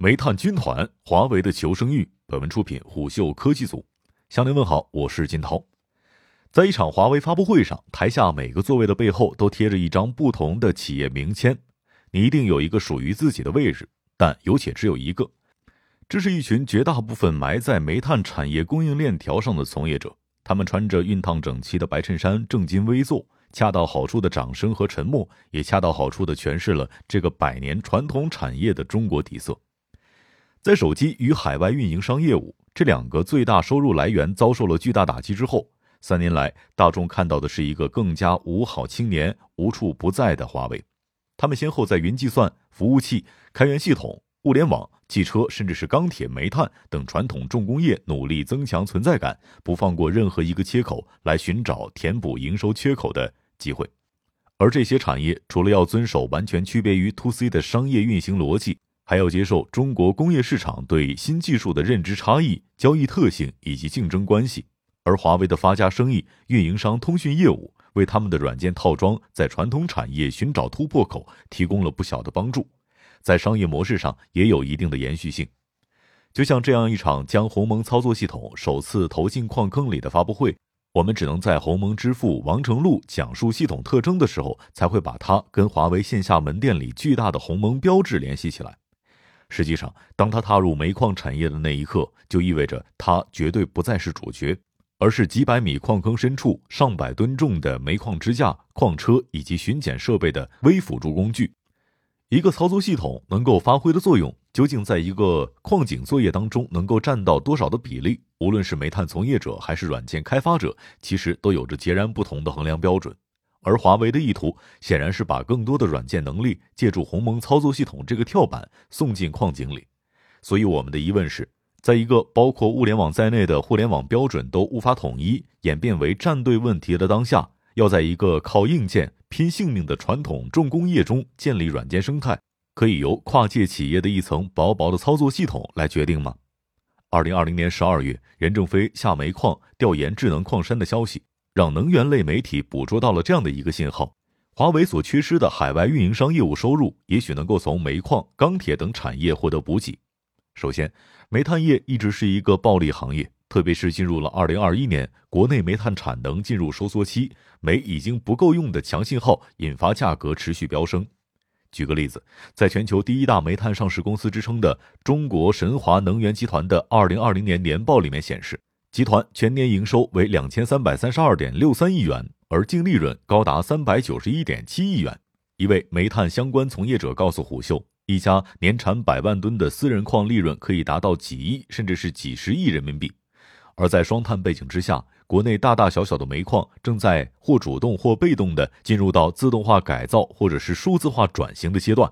煤炭军团，华为的求生欲。本文出品虎嗅科技组。向您问好，我是金涛。在一场华为发布会上，台下每个座位的背后都贴着一张不同的企业名签，你一定有一个属于自己的位置，但有且只有一个。这是一群绝大部分埋在煤炭产业供应链条上的从业者，他们穿着熨烫整齐的白衬衫，正襟危坐，恰到好处的掌声和沉默，也恰到好处的诠释了这个百年传统产业的中国底色。在手机与海外运营商业务这两个最大收入来源遭受了巨大打击之后，三年来大众看到的是一个更加五好青年无处不在的华为。他们先后在云计算、服务器、开源系统、物联网、汽车，甚至是钢铁、煤炭等传统重工业努力增强存在感，不放过任何一个切口来寻找填补营收缺口的机会。而这些产业除了要遵守完全区别于 to C 的商业运行逻辑。还要接受中国工业市场对新技术的认知差异、交易特性以及竞争关系，而华为的发家生意、运营商通讯业务为他们的软件套装在传统产业寻找突破口提供了不小的帮助，在商业模式上也有一定的延续性。就像这样一场将鸿蒙操作系统首次投进矿坑里的发布会，我们只能在鸿蒙之父王成禄讲述系统特征的时候，才会把它跟华为线下门店里巨大的鸿蒙标志联系起来。实际上，当他踏入煤矿产业的那一刻，就意味着他绝对不再是主角，而是几百米矿坑深处上百吨重的煤矿支架、矿车以及巡检设备的微辅助工具。一个操作系统能够发挥的作用，究竟在一个矿井作业当中能够占到多少的比例？无论是煤炭从业者还是软件开发者，其实都有着截然不同的衡量标准。而华为的意图显然是把更多的软件能力借助鸿蒙操作系统这个跳板送进矿井里，所以我们的疑问是，在一个包括物联网在内的互联网标准都无法统一、演变为站队问题的当下，要在一个靠硬件拼性命的传统重工业中建立软件生态，可以由跨界企业的一层薄薄的操作系统来决定吗？二零二零年十二月，任正非下煤矿调研智能矿山的消息。让能源类媒体捕捉到了这样的一个信号：华为所缺失的海外运营商业务收入，也许能够从煤矿、钢铁等产业获得补给。首先，煤炭业一直是一个暴利行业，特别是进入了二零二一年，国内煤炭产能进入收缩期，煤已经不够用的强信号引发价格持续飙升。举个例子，在全球第一大煤炭上市公司之称的中国神华能源集团的二零二零年年报里面显示。集团全年营收为两千三百三十二点六三亿元，而净利润高达三百九十一点七亿元。一位煤炭相关从业者告诉虎嗅，一家年产百万吨的私人矿利润可以达到几亿，甚至是几十亿人民币。而在双碳背景之下，国内大大小小的煤矿正在或主动或被动的进入到自动化改造或者是数字化转型的阶段。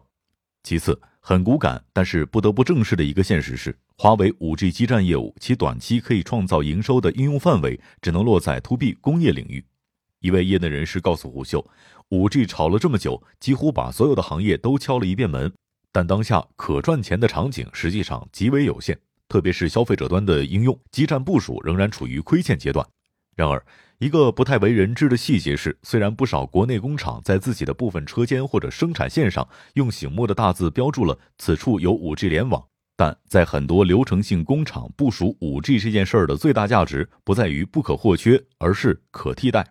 其次，很骨感，但是不得不正视的一个现实是，华为 5G 基站业务其短期可以创造营收的应用范围只能落在 To B 工业领域。一位业内人士告诉虎嗅，5G 炒了这么久，几乎把所有的行业都敲了一遍门，但当下可赚钱的场景实际上极为有限，特别是消费者端的应用，基站部署仍然处于亏欠阶段。然而，一个不太为人知的细节是，虽然不少国内工厂在自己的部分车间或者生产线上用醒目的大字标注了“此处有 5G 联网”，但在很多流程性工厂部署 5G 这件事儿的最大价值不在于不可或缺，而是可替代。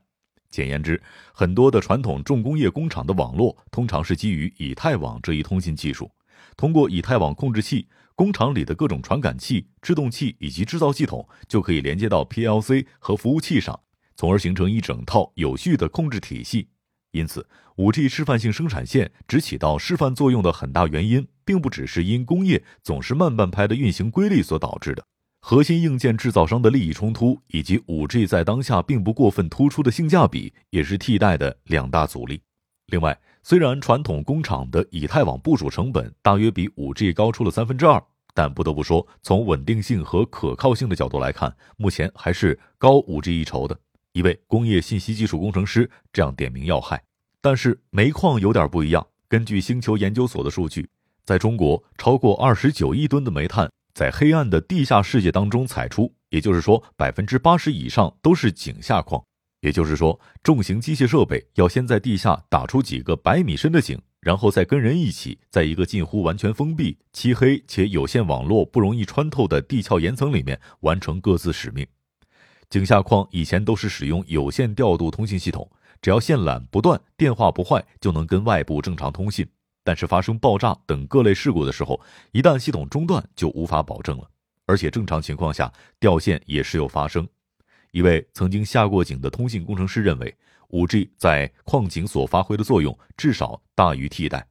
简言之，很多的传统重工业工厂的网络通常是基于以太网这一通信技术，通过以太网控制器，工厂里的各种传感器、制动器以及制造系统就可以连接到 PLC 和服务器上。从而形成一整套有序的控制体系。因此，5G 示范性生产线只起到示范作用的很大原因，并不只是因工业总是慢半拍的运行规律所导致的。核心硬件制造商的利益冲突，以及 5G 在当下并不过分突出的性价比，也是替代的两大阻力。另外，虽然传统工厂的以太网部署成本大约比 5G 高出了三分之二，但不得不说，从稳定性和可靠性的角度来看，目前还是高 5G 一筹的。一位工业信息技术工程师这样点名要害，但是煤矿有点不一样。根据星球研究所的数据，在中国超过二十九亿吨的煤炭在黑暗的地下世界当中采出，也就是说百分之八十以上都是井下矿。也就是说，重型机械设备要先在地下打出几个百米深的井，然后再跟人一起，在一个近乎完全封闭、漆黑且有线网络不容易穿透的地壳岩层里面完成各自使命。井下矿以前都是使用有线调度通信系统，只要线缆不断、电话不坏，就能跟外部正常通信。但是发生爆炸等各类事故的时候，一旦系统中断，就无法保证了。而且正常情况下，掉线也时有发生。一位曾经下过井的通信工程师认为。五 G 在矿井所发挥的作用至少大于替代。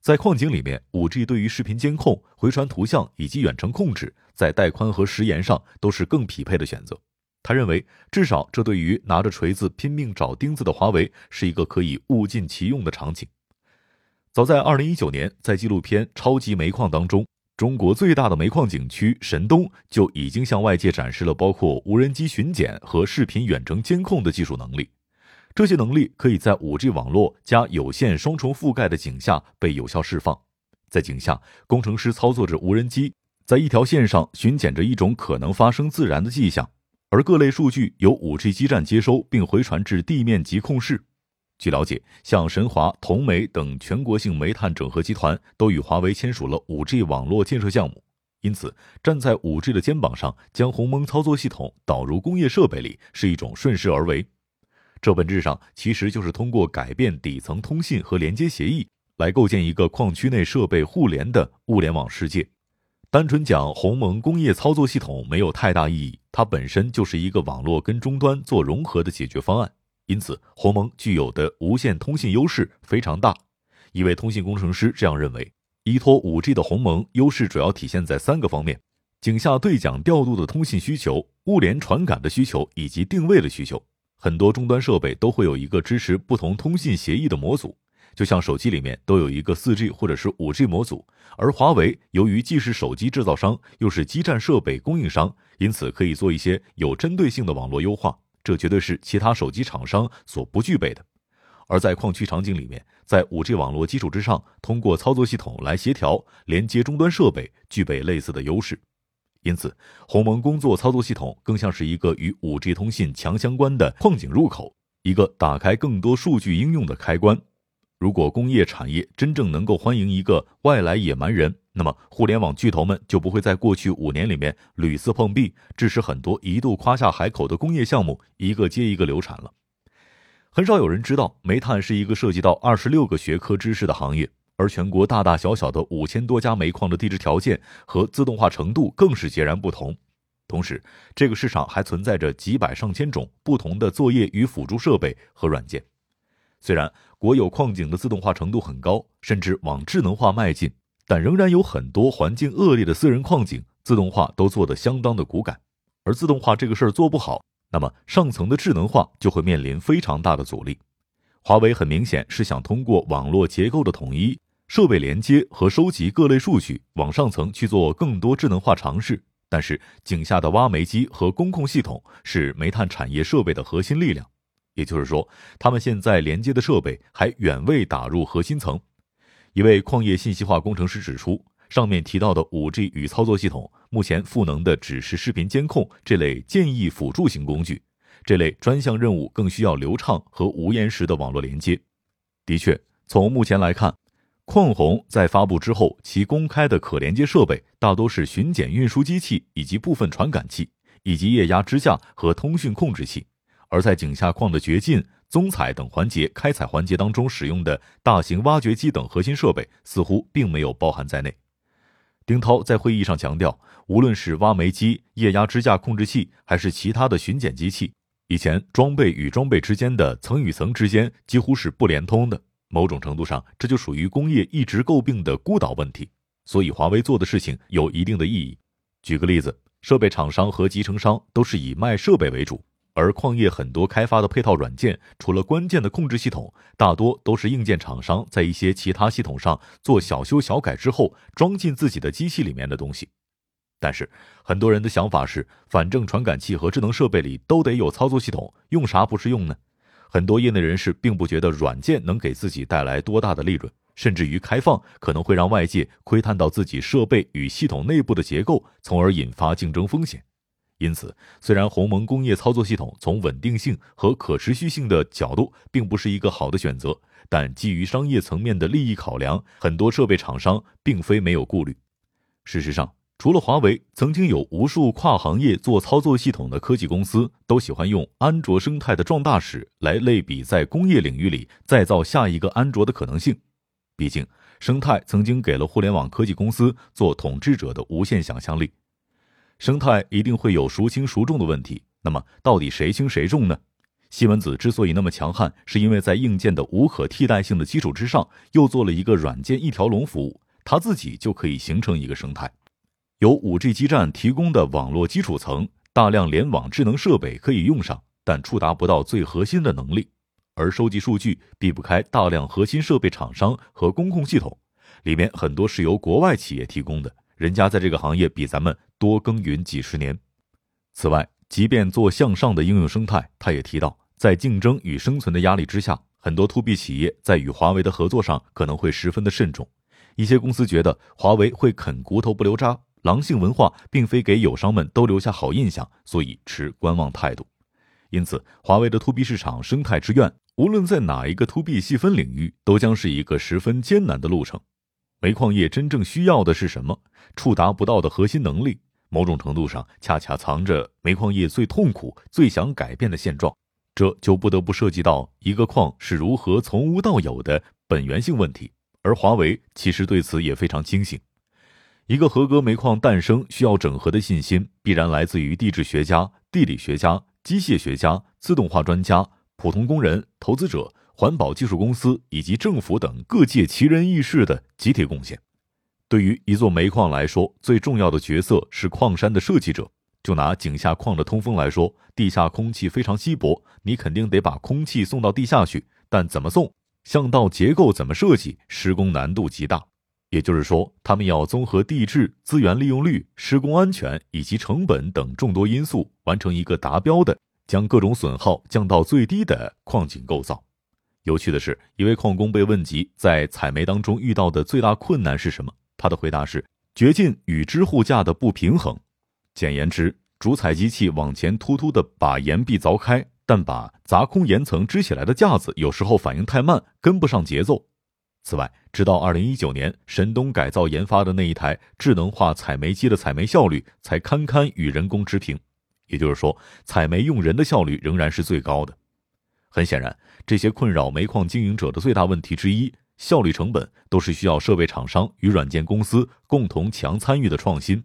在矿井里面，五 G 对于视频监控、回传图像以及远程控制，在带宽和时延上都是更匹配的选择。他认为，至少这对于拿着锤子拼命找钉子的华为是一个可以物尽其用的场景。早在2019年，在纪录片《超级煤矿》当中，中国最大的煤矿景区神东就已经向外界展示了包括无人机巡检和视频远程监控的技术能力。这些能力可以在 5G 网络加有线双重覆盖的井下被有效释放。在井下，工程师操作着无人机，在一条线上巡检着一种可能发生自燃的迹象，而各类数据由 5G 基站接收并回传至地面及控室。据了解，像神华、同煤等全国性煤炭整合集团都与华为签署了 5G 网络建设项目。因此，站在 5G 的肩膀上，将鸿蒙操作系统导入工业设备里，是一种顺势而为。这本质上其实就是通过改变底层通信和连接协议，来构建一个矿区内设备互联的物联网世界。单纯讲鸿蒙工业操作系统没有太大意义，它本身就是一个网络跟终端做融合的解决方案。因此，鸿蒙具有的无线通信优势非常大。一位通信工程师这样认为：依托 5G 的鸿蒙优势主要体现在三个方面：井下对讲调度的通信需求、物联传感的需求以及定位的需求。很多终端设备都会有一个支持不同通信协议的模组，就像手机里面都有一个 4G 或者是 5G 模组。而华为由于既是手机制造商，又是基站设备供应商，因此可以做一些有针对性的网络优化，这绝对是其他手机厂商所不具备的。而在矿区场景里面，在 5G 网络基础之上，通过操作系统来协调连接终端设备，具备类似的优势。因此，鸿蒙工作操作系统更像是一个与 5G 通信强相关的矿井入口，一个打开更多数据应用的开关。如果工业产业真正能够欢迎一个外来野蛮人，那么互联网巨头们就不会在过去五年里面屡次碰壁，致使很多一度夸下海口的工业项目一个接一个流产了。很少有人知道，煤炭是一个涉及到二十六个学科知识的行业。而全国大大小小的五千多家煤矿的地质条件和自动化程度更是截然不同。同时，这个市场还存在着几百上千种不同的作业与辅助设备和软件。虽然国有矿井的自动化程度很高，甚至往智能化迈进，但仍然有很多环境恶劣的私人矿井自动化都做得相当的骨感。而自动化这个事儿做不好，那么上层的智能化就会面临非常大的阻力。华为很明显是想通过网络结构的统一。设备连接和收集各类数据，往上层去做更多智能化尝试。但是井下的挖煤机和工控系统是煤炭产业设备的核心力量，也就是说，他们现在连接的设备还远未打入核心层。一位矿业信息化工程师指出，上面提到的 5G 与操作系统，目前赋能的只是视频监控这类建议辅助型工具，这类专项任务更需要流畅和无延时的网络连接。的确，从目前来看。矿宏在发布之后，其公开的可连接设备大多是巡检运输机器以及部分传感器，以及液压支架和通讯控制器。而在井下矿的掘进、综采等环节、开采环节当中使用的大型挖掘机等核心设备，似乎并没有包含在内。丁涛在会议上强调，无论是挖煤机、液压支架控制器，还是其他的巡检机器，以前装备与装备之间的层与层之间几乎是不连通的。某种程度上，这就属于工业一直诟病的孤岛问题。所以，华为做的事情有一定的意义。举个例子，设备厂商和集成商都是以卖设备为主，而矿业很多开发的配套软件，除了关键的控制系统，大多都是硬件厂商在一些其他系统上做小修小改之后装进自己的机器里面的东西。但是，很多人的想法是，反正传感器和智能设备里都得有操作系统，用啥不是用呢？很多业内人士并不觉得软件能给自己带来多大的利润，甚至于开放可能会让外界窥探到自己设备与系统内部的结构，从而引发竞争风险。因此，虽然鸿蒙工业操作系统从稳定性和可持续性的角度并不是一个好的选择，但基于商业层面的利益考量，很多设备厂商并非没有顾虑。事实上，除了华为，曾经有无数跨行业做操作系统的科技公司都喜欢用安卓生态的壮大史来类比在工业领域里再造下一个安卓的可能性。毕竟，生态曾经给了互联网科技公司做统治者的无限想象力。生态一定会有孰轻孰重的问题，那么到底谁轻谁重呢？西门子之所以那么强悍，是因为在硬件的无可替代性的基础之上，又做了一个软件一条龙服务，它自己就可以形成一个生态。由 5G 基站提供的网络基础层，大量联网智能设备可以用上，但触达不到最核心的能力。而收集数据避不开大量核心设备厂商和公控系统，里面很多是由国外企业提供的。人家在这个行业比咱们多耕耘几十年。此外，即便做向上的应用生态，他也提到，在竞争与生存的压力之下，很多 to B 企业在与华为的合作上可能会十分的慎重。一些公司觉得华为会啃骨头不留渣，狼性文化并非给友商们都留下好印象，所以持观望态度。因此，华为的 to B 市场生态之愿，无论在哪一个 to B 细分领域，都将是一个十分艰难的路程。煤矿业真正需要的是什么？触达不到的核心能力，某种程度上恰恰藏着煤矿业最痛苦、最想改变的现状。这就不得不涉及到一个矿是如何从无到有的本源性问题。而华为其实对此也非常清醒。一个合格煤矿诞生需要整合的信心，必然来自于地质学家、地理学家、机械学家、自动化专家、普通工人、投资者。环保技术公司以及政府等各界奇人异士的集体贡献。对于一座煤矿来说，最重要的角色是矿山的设计者。就拿井下矿的通风来说，地下空气非常稀薄，你肯定得把空气送到地下去。但怎么送，巷道结构怎么设计，施工难度极大。也就是说，他们要综合地质、资源利用率、施工安全以及成本等众多因素，完成一个达标的、将各种损耗降到最低的矿井构造。有趣的是，一位矿工被问及在采煤当中遇到的最大困难是什么，他的回答是掘进与支护架的不平衡。简言之，主采机器往前突突的把岩壁凿开，但把砸空岩层支起来的架子有时候反应太慢，跟不上节奏。此外，直到二零一九年，神东改造研发的那一台智能化采煤机的采煤效率才堪堪与人工持平，也就是说，采煤用人的效率仍然是最高的。很显然，这些困扰煤矿经营者的最大问题之一——效率成本，都是需要设备厂商与软件公司共同强参与的创新。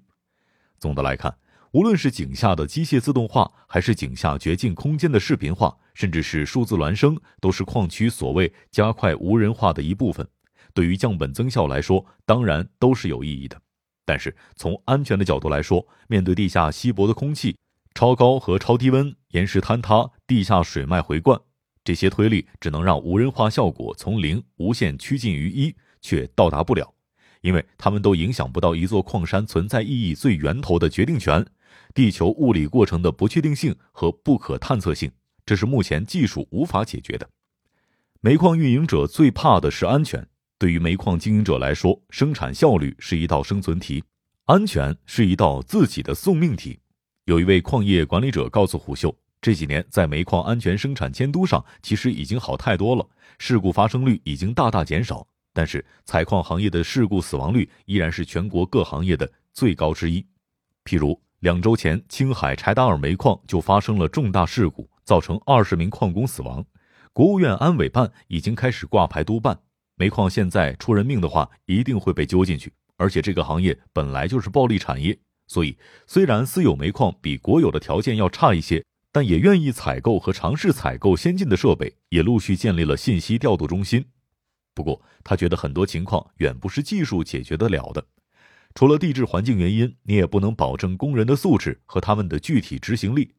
总的来看，无论是井下的机械自动化，还是井下掘进空间的视频化，甚至是数字孪生，都是矿区所谓加快无人化的一部分。对于降本增效来说，当然都是有意义的。但是从安全的角度来说，面对地下稀薄的空气、超高和超低温、岩石坍塌、地下水脉回灌。这些推力只能让无人化效果从零无限趋近于一，却到达不了，因为他们都影响不到一座矿山存在意义最源头的决定权——地球物理过程的不确定性和不可探测性，这是目前技术无法解决的。煤矿运营者最怕的是安全，对于煤矿经营者来说，生产效率是一道生存题，安全是一道自己的送命题。有一位矿业管理者告诉虎嗅。这几年在煤矿安全生产监督上，其实已经好太多了，事故发生率已经大大减少。但是采矿行业的事故死亡率依然是全国各行业的最高之一。譬如两周前，青海柴达尔煤矿就发生了重大事故，造成二十名矿工死亡。国务院安委办已经开始挂牌督办，煤矿现在出人命的话，一定会被揪进去。而且这个行业本来就是暴利产业，所以虽然私有煤矿比国有的条件要差一些。但也愿意采购和尝试采购先进的设备，也陆续建立了信息调度中心。不过，他觉得很多情况远不是技术解决得了的。除了地质环境原因，你也不能保证工人的素质和他们的具体执行力。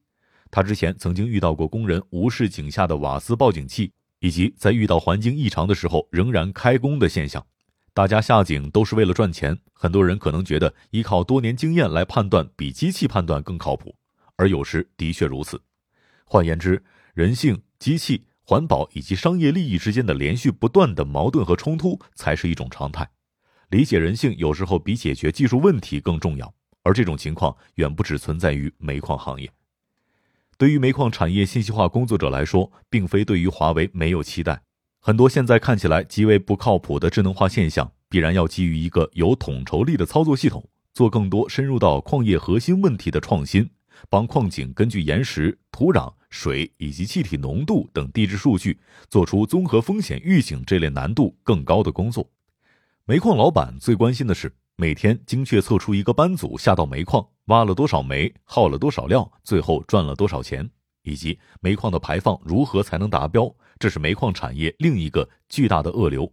他之前曾经遇到过工人无视井下的瓦斯报警器，以及在遇到环境异常的时候仍然开工的现象。大家下井都是为了赚钱，很多人可能觉得依靠多年经验来判断比机器判断更靠谱。而有时的确如此。换言之，人性、机器、环保以及商业利益之间的连续不断的矛盾和冲突才是一种常态。理解人性有时候比解决技术问题更重要。而这种情况远不只存在于煤矿行业。对于煤矿产业信息化工作者来说，并非对于华为没有期待。很多现在看起来极为不靠谱的智能化现象，必然要基于一个有统筹力的操作系统，做更多深入到矿业核心问题的创新，帮矿井根据岩石、土壤、水以及气体浓度等地质数据，做出综合风险预警这类难度更高的工作。煤矿老板最关心的是。每天精确测出一个班组下到煤矿挖了多少煤，耗了多少料，最后赚了多少钱，以及煤矿的排放如何才能达标？这是煤矿产业另一个巨大的恶瘤。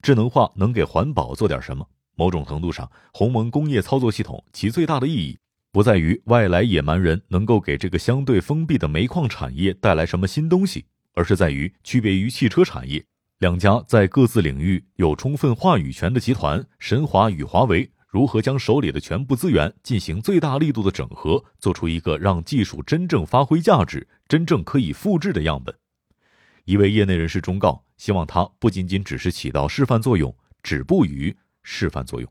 智能化能给环保做点什么？某种程度上，鸿蒙工业操作系统其最大的意义，不在于外来野蛮人能够给这个相对封闭的煤矿产业带来什么新东西，而是在于区别于汽车产业。两家在各自领域有充分话语权的集团神华与华为，如何将手里的全部资源进行最大力度的整合，做出一个让技术真正发挥价值、真正可以复制的样本？一位业内人士忠告：希望它不仅仅只是起到示范作用，止步于示范作用。